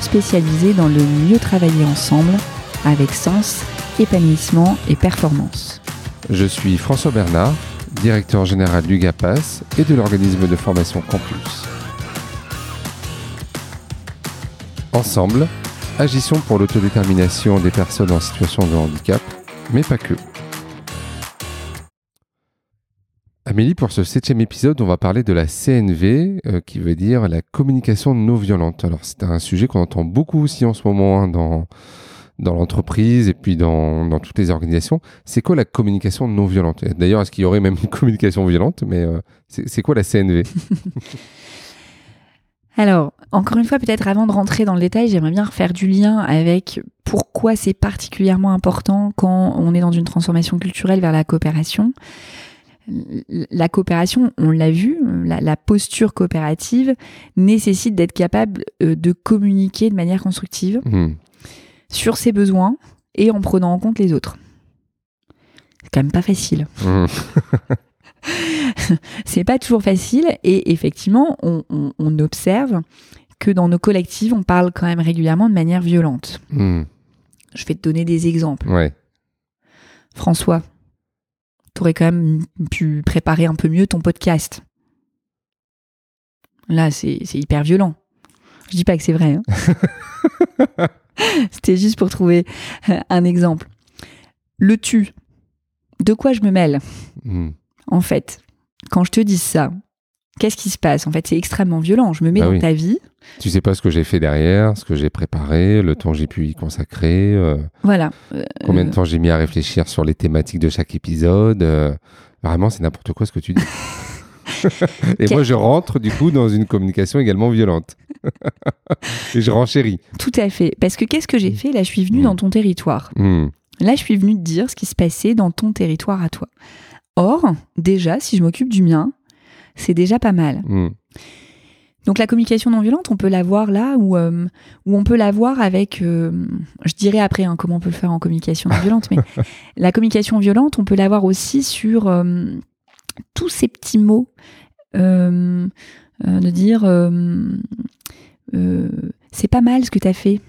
spécialisé dans le mieux travailler ensemble avec sens, épanouissement et performance. Je suis François Bernard, directeur général du GAPAS et de l'organisme de formation Campus. Ensemble, agissons pour l'autodétermination des personnes en situation de handicap, mais pas que. Amélie, pour ce septième épisode, on va parler de la CNV, euh, qui veut dire la communication non violente. Alors c'est un sujet qu'on entend beaucoup aussi en ce moment hein, dans, dans l'entreprise et puis dans, dans, toutes les organisations. C'est quoi la communication non violente? D'ailleurs, est-ce qu'il y aurait même une communication violente? Mais euh, c'est quoi la CNV Alors, encore une fois, peut-être avant de rentrer dans le détail, j'aimerais bien refaire du lien avec pourquoi c'est particulièrement important quand on est dans une transformation culturelle vers la coopération. La coopération, on l'a vu, la, la, posture coopérative nécessite d'être capable euh, de communiquer de manière constructive. Mmh sur ses besoins et en prenant en compte les autres. C'est quand même pas facile. Mmh. c'est pas toujours facile et effectivement, on, observe que dans nos collectifs, on parle quand même régulièrement de manière violente. Mmh. Je vais te donner des exemples. Ouais. François, tu aurais quand même pu préparer un peu mieux ton podcast. Là, c'est hyper violent. Je dis pas que c'est vrai. Hein. C'était juste pour trouver euh, un exemple. Le tu. De quoi je me mêle? Hmm. En fait, quand je te dis ça, qu'est-ce qui se passe? En fait, c'est extrêmement violent. Je me mets bah dans ta vie. Tu sais pas ce que j'ai fait derrière, ce que j'ai préparé, le temps que j'ai pu y consacrer. Euh, voilà. combien de temps j'ai mis à réfléchir sur les thématiques de chaque épisode. Euh, vraiment, c'est n'importe quoi ce que tu dis. Et moi, je rentre du coup dans une communication également violente. Et je renchéris. Tout à fait. Parce que qu'est-ce que j'ai fait? Là, je suis venu dans ton territoire. Hmm. Là, je suis venu te dire ce qui se passait dans ton territoire à toi. Or, déjà, si je m'occupe du mien, c'est déjà pas mal. Hmm. Donc la communication non violente, on peut la voir là ou euh, on peut la voir avec, euh, je dirais après hein, comment on peut le faire en communication non violente, mais la communication violente, on peut la voir aussi sur euh, tous ces petits mots de dire c'est pas mal ce que tu as fait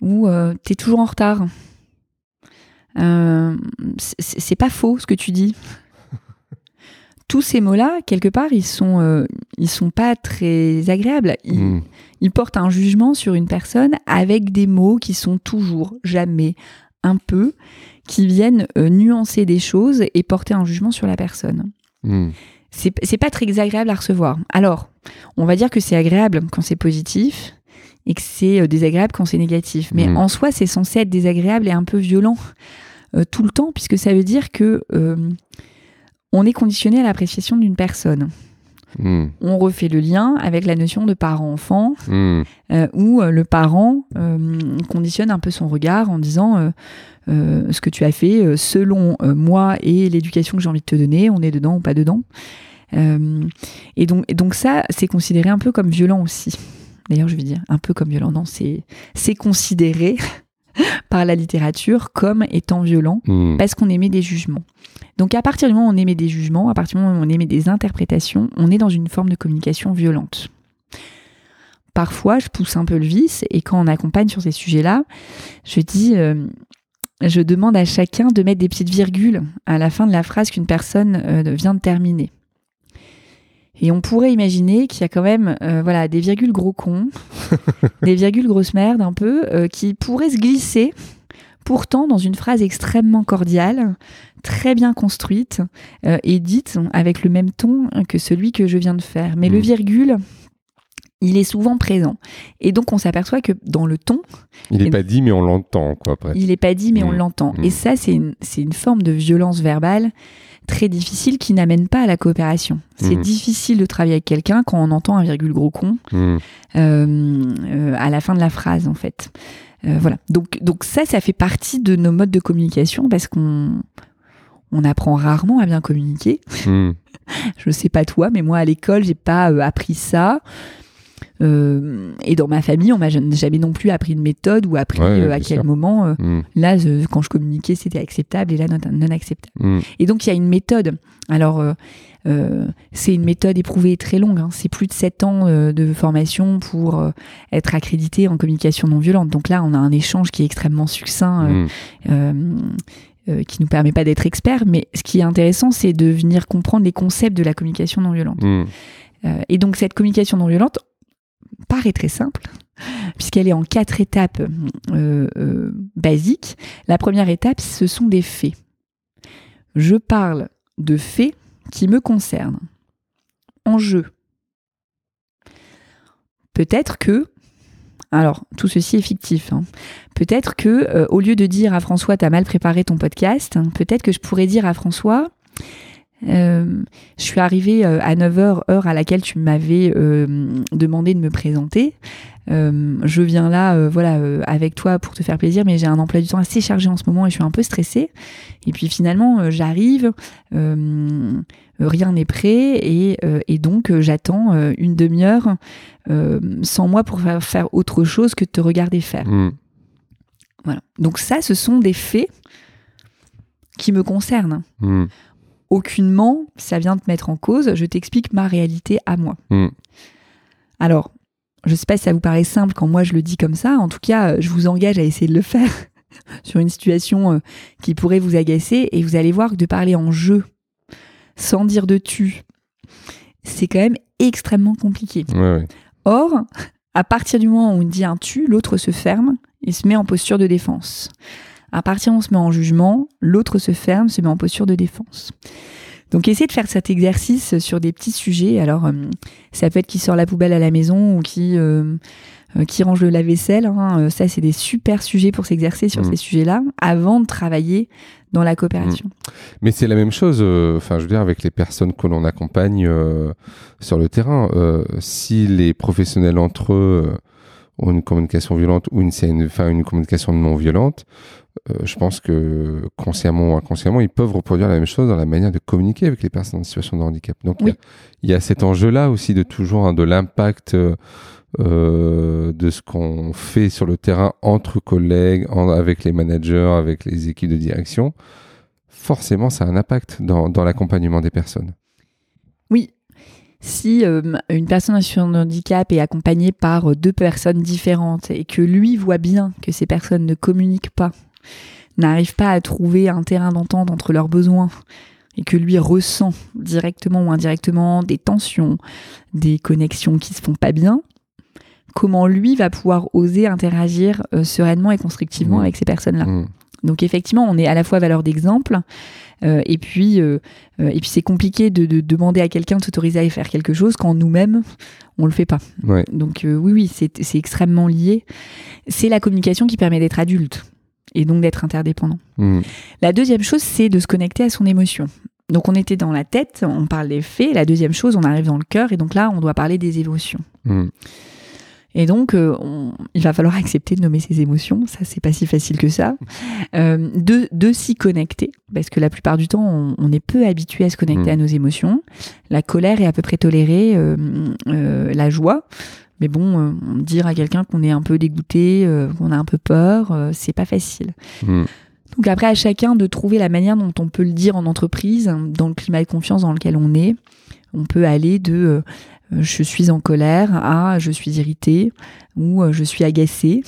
ou tu es toujours en retard. c'est pas faux ce que tu dis. Tous ces mots-là, quelque part, ils sont, ils sont pas très agréables. Ils, hmm. ils, portent un jugement sur une personne avec des mots qui sont toujours, jamais, un peu, qui viennent nuancer des choses et porter un jugement sur la personne. Hmm c'est pas très agréable à recevoir. Alors, on va dire que c'est agréable quand c'est positif et que c'est euh, désagréable quand c'est négatif. Mais mm. en soi, c'est censé être désagréable et un peu violent euh, tout le temps, puisque ça veut dire que euh, on est conditionné à l'appréciation d'une personne. Mm. On refait le lien avec la notion de parent-enfant, mm. où le parent conditionne un peu son regard en disant ce que tu as fait selon moi et l'éducation que j'ai envie de te donner, on est dedans ou pas dedans. Euh, et, donc, donc ça, c'est considéré un peu comme violent aussi. D'ailleurs, je vais dire un peu comme violent. Non, c'est considéré par la littérature comme étant violent hmm. parce qu'on émet des jugements. Donc à partir du moment où on émet des jugements, à partir du moment où on émet des interprétations, on est dans une forme de communication violente. Parfois, je pousse un peu le vice et quand on accompagne sur ces sujets-là, je dis, euh, je demande à chacun de mettre des petites virgules à la fin de la phrase qu'une personne euh, vient de terminer. Et on pourrait imaginer qu'il y a quand même euh, voilà, des virgules gros cons, des virgules grosses merdes un peu, euh, qui pourraient se glisser pourtant dans une phrase extrêmement cordiale, très bien construite euh, et dite avec le même ton que celui que je viens de faire. Mais le mmh. virgule il est souvent présent. Et donc, on s'aperçoit que dans le ton. Il n'est pas dit, mais on l'entend, quoi, après. Il n'est pas dit, mais on mmh. l'entend. Et mmh. ça, c'est une, une, forme de violence verbale très difficile qui n'amène pas à la coopération. C'est mmh. difficile de travailler avec quelqu'un quand on entend un virgule gros con euh, euh, à la fin de la phrase, en fait. Euh, voilà. Donc, donc ça, ça fait partie de nos modes de communication parce qu'on on apprend rarement à bien communiquer. Je sais pas toi, mais moi à l'école, j'ai pas appris ça. Euh, et dans ma famille, on m'a jamais non plus appris une méthode ou appris euh, à quel moment, euh, mm. là, quand je communiquais, c'était acceptable et là, non, non acceptable. Mm. Et donc, il y a une méthode. Alors, c'est une méthode éprouvée et très longue. Hein. C'est plus de 7 ans de formation pour être accrédité en communication non violente. Donc là, on a un échange qui est extrêmement succinct. Mm. qui nous permet pas d'être expert, mais ce qui est intéressant, c'est de venir comprendre les concepts de la communication non violente. et donc cette communication non violente, paraît très simple, puisqu'elle est en quatre étapes euh, euh, basiques. La première étape, ce sont des faits. Je parle de faits qui me concernent. En jeu. Peut-être que, alors tout ceci est fictif, hein. peut-être que euh, au lieu de dire à François, t'as mal préparé ton podcast, peut-être que je pourrais dire à François, euh, je suis arrivée euh, à 9h, heure à laquelle tu m'avais euh, demandé de me présenter. je viens là, voilà, avec toi pour te faire plaisir, mais j'ai un emploi du temps assez chargé en ce moment et je suis un peu stressée. Et puis finalement, j'arrive, rien n'est prêt et, et donc j'attends une demi-heure sans moi pour faire, faire, autre chose que de te regarder faire. Mmh. Voilà. Donc ça, ce sont des faits qui me concernent. Mmh aucunement ça vient te mettre en cause, je t'explique ma réalité à moi. Hmm. Alors, je sais pas si ça vous paraît simple quand moi je le dis comme ça, en tout cas, euh, je vous engage à essayer de le faire sur une situation euh, qui pourrait vous agacer et vous allez voir que de parler en jeu sans dire de tu, c'est quand même extrêmement compliqué. Or, à partir du moment où on dit un tu, l'autre se ferme et se met en posture de défense. À partir où on se met en jugement, l'autre se ferme, se met en posture de défense. Donc essayez de faire cet exercice sur des petits sujets. Alors euh, ça peut être qui sort la poubelle à la maison ou qui euh, euh, qui range le lave-vaisselle. Hein. Ça c'est des super sujets pour s'exercer sur mmh. ces sujets-là avant de travailler dans la coopération. Mmh. Mais c'est la même chose. Enfin je veux dire avec les personnes que l'on accompagne sur le terrain. si les professionnels entre eux ont une communication violente ou une, enfin, une communication non violente, euh, je pense que consciemment ou inconsciemment, ils peuvent reproduire la même chose dans la manière de communiquer avec les personnes en situation de handicap. Donc il y, a cet enjeu-là aussi de toujours hein, de l'impact euh, de ce qu'on fait sur le terrain entre collègues, avec les managers, avec les équipes de direction. Forcément, ça a un impact dans, dans l'accompagnement des personnes. Oui, si euh, une personne en situation de handicap est accompagnée par deux personnes différentes et que lui voit bien que ces personnes ne communiquent pas n'arrive pas à trouver un terrain d'entente entre leurs besoins et que lui ressent directement ou indirectement des tensions, des connexions qui se font pas bien, comment lui va pouvoir oser interagir euh, sereinement et constructivement mmh. avec ces personnes-là. Mmh. Donc effectivement, on est à la fois valeur d'exemple, euh, et puis, euh, et puis c'est compliqué de, demander à quelqu'un de s'autoriser à faire quelque chose quand nous-mêmes on le fait pas. Donc oui, oui, c'est extrêmement lié. C'est la communication qui permet d'être adulte et donc d'être interdépendant. Hmm. La deuxième chose, c'est de se connecter à son émotion. Donc on était dans la tête, on parle des faits. La deuxième chose, on arrive dans le cœur et donc là, on doit parler des émotions. Hmm. Et donc, euh, il va falloir accepter de nommer ses émotions. Ça, c'est pas si facile que ça. Euh, de de s'y connecter, parce que la plupart du temps, on, est peu habitué à se connecter hmm. à nos émotions. La colère est à peu près tolérée, euh, la joie. Mais bon, euh, dire à quelqu'un qu'on est un peu dégoûté, euh, qu'on a un peu peur, euh, c'est pas facile. Hmm. Donc après, à chacun de trouver la manière dont on peut le dire en entreprise, dans le climat de confiance dans lequel on est. On peut aller de je suis en colère à je suis irrité ou je suis agacé.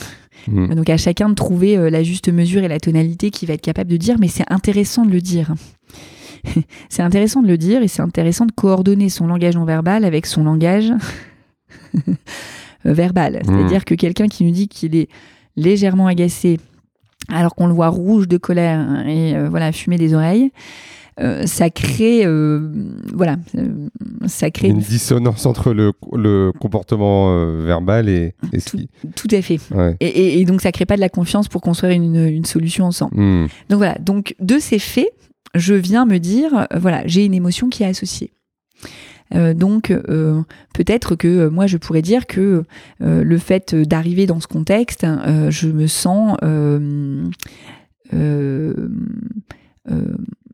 Hmm. Donc à chacun de trouver la juste mesure et la tonalité qui va être capable de dire, mais c'est intéressant de le dire. c'est intéressant de le dire et c'est intéressant de coordonner son langage non verbal avec son langage verbal. C'est-à-dire que quelqu'un qui nous dit qu'il est légèrement agacé alors qu'on le voit rouge de colère et euh, voilà fumer des oreilles, euh, ça crée, voilà, ça crée une, dissonance entre le, le comportement verbal et, et tout, tout, à fait. Et, et, donc ça crée pas de la confiance pour construire une, une solution ensemble. Hmm. Donc voilà, donc de ces faits, je viens me dire, voilà, j'ai une émotion qui est associée. Euh, donc euh, peut-être que euh, moi je pourrais dire que le fait d'arriver dans ce contexte, je me sens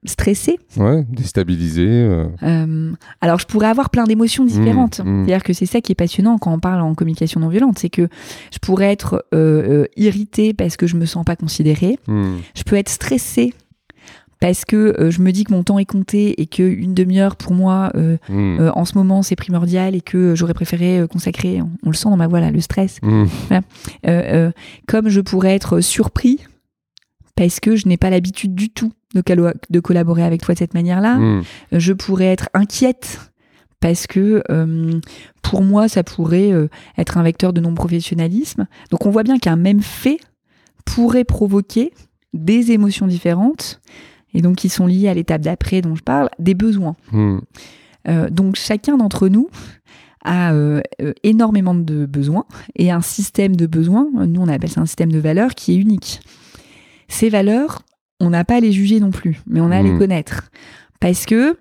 stressée. Ouais, déstabilisée. alors je pourrais avoir plein d'émotions différentes. Mmh, mmh. C'est-à-dire que c'est ça qui est passionnant quand on parle en communication non violente, c'est que je pourrais être irritée parce que je me sens pas considérée. Mmh. Je peux être stressée parce que euh, je me dis que mon temps est compté et qu'une demi-heure pour moi euh, hmm. euh, en ce moment c'est primordial et que j'aurais préféré consacrer, on, le sent dans ma voix là, le stress. Hmm. comme je pourrais être surpris parce que je n'ai pas l'habitude du tout de, de, collaborer avec toi de cette manière-là. Hmm. Je pourrais être inquiète parce que pour moi ça pourrait être un vecteur de non-professionnalisme. Donc on voit bien qu'un même fait pourrait provoquer des émotions différentes et donc qui sont liés à l'étape d'après dont je parle, des besoins. Hmm. Euh, donc chacun d'entre nous a euh, euh, énormément de besoins et un système de besoins, nous on appelle ça un système de valeurs qui est unique. Ces valeurs, on n'a pas à les juger non plus, mais on a à les hmm. connaître. Parce que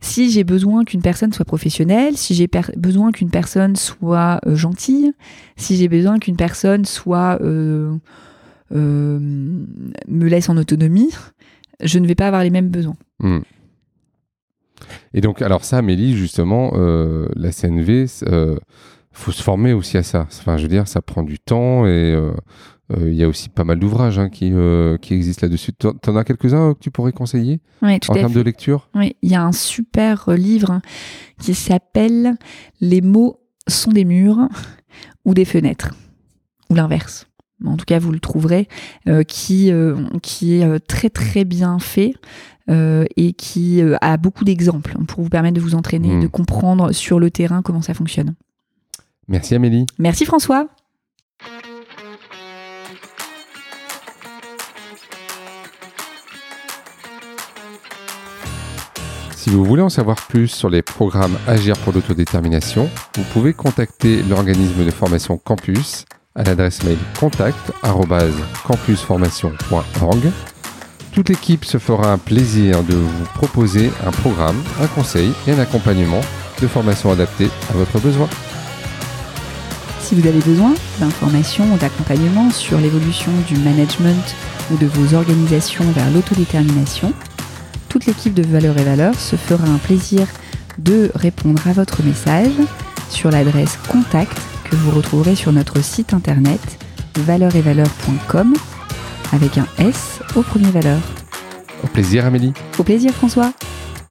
si j'ai besoin qu'une personne soit professionnelle, si j'ai besoin qu'une personne soit gentille, si j'ai besoin qu'une personne soit me laisse en autonomie, je ne vais pas avoir les mêmes besoins. Hmm. Et donc, alors ça, Amélie, justement, euh, la CNV, il euh, faut se former aussi à ça. Enfin, je veux dire, ça prend du temps et euh, il y a aussi pas mal d'ouvrages hein, qui, qui existent là-dessus. Tu en as quelques-uns que tu pourrais conseiller en termes de lecture? Oui, il y a un super livre qui s'appelle Les mots sont des murs ou des fenêtres, ou l'inverse en tout cas vous le trouverez, euh, qui, euh, qui est euh, très très bien fait et qui a beaucoup d'exemples pour vous permettre de vous entraîner, de hmm. comprendre sur le terrain comment ça fonctionne. Merci Amélie. Merci François. Si vous voulez en savoir plus sur les programmes Agir pour l'autodétermination, vous pouvez contacter l'organisme de formation Campus à l'adresse mail contact@campusformation.org. Toute l'équipe se fera un plaisir de vous proposer un programme, un conseil et un accompagnement de formation adapté à votre besoin. Si vous avez besoin d'informations ou d'accompagnement sur l'évolution du management ou de vos organisations vers l'autodétermination, toute l'équipe de Valeurs et Valeurs se fera un plaisir de répondre à votre message sur l'adresse contact que vous retrouverez sur notre site internet valeuretvaleurs.com avec un S au premier valeur. Au plaisir Amélie. Au plaisir François.